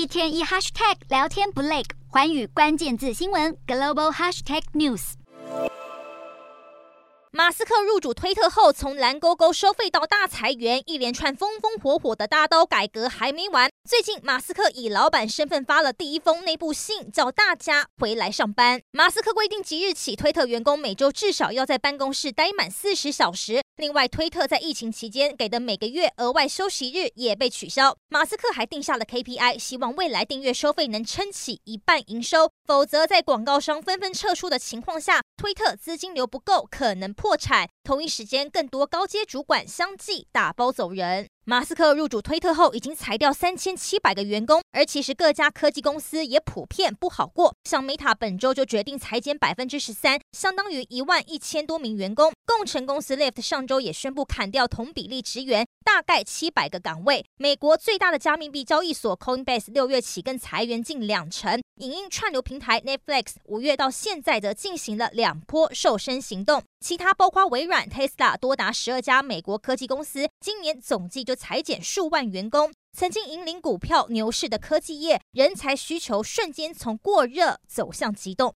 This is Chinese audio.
一天一 hashtag 聊天不累，寰宇关键字新闻 global hashtag news。马斯克入主推特后，从蓝勾勾收费到大裁员，一连串风风火火的大刀改革还没完。最近，马斯克以老板身份发了第一封内部信，叫大家回来上班。马斯克规定即日起，推特员工每周至少要在办公室待满四十小时。另外，推特在疫情期间给的每个月额外休息日也被取消。马斯克还定下了 KPI，希望未来订阅收费能撑起一半营收，否则在广告商纷纷撤出的情况下，推特资金流不够，可能破产。同一时间，更多高阶主管相继打包走人。马斯克入主推特后，已经裁掉三千七百个员工，而其实各家科技公司也普遍不好过。像 Meta 本周就决定裁减百分之十三，相当于一万一千多名员工。共成公司 Lyft 上周也宣布砍掉同比例职员，大概七百个岗位。美国最大的加密币交易所 Coinbase 六月起更裁员近两成。影音串流平台 Netflix 五月到现在则进行了两波瘦身行动。其他包括微软、Tesla 多达十二家美国科技公司，今年总计就裁减数万员工。曾经引领股票牛市的科技业，人才需求瞬间从过热走向急冻。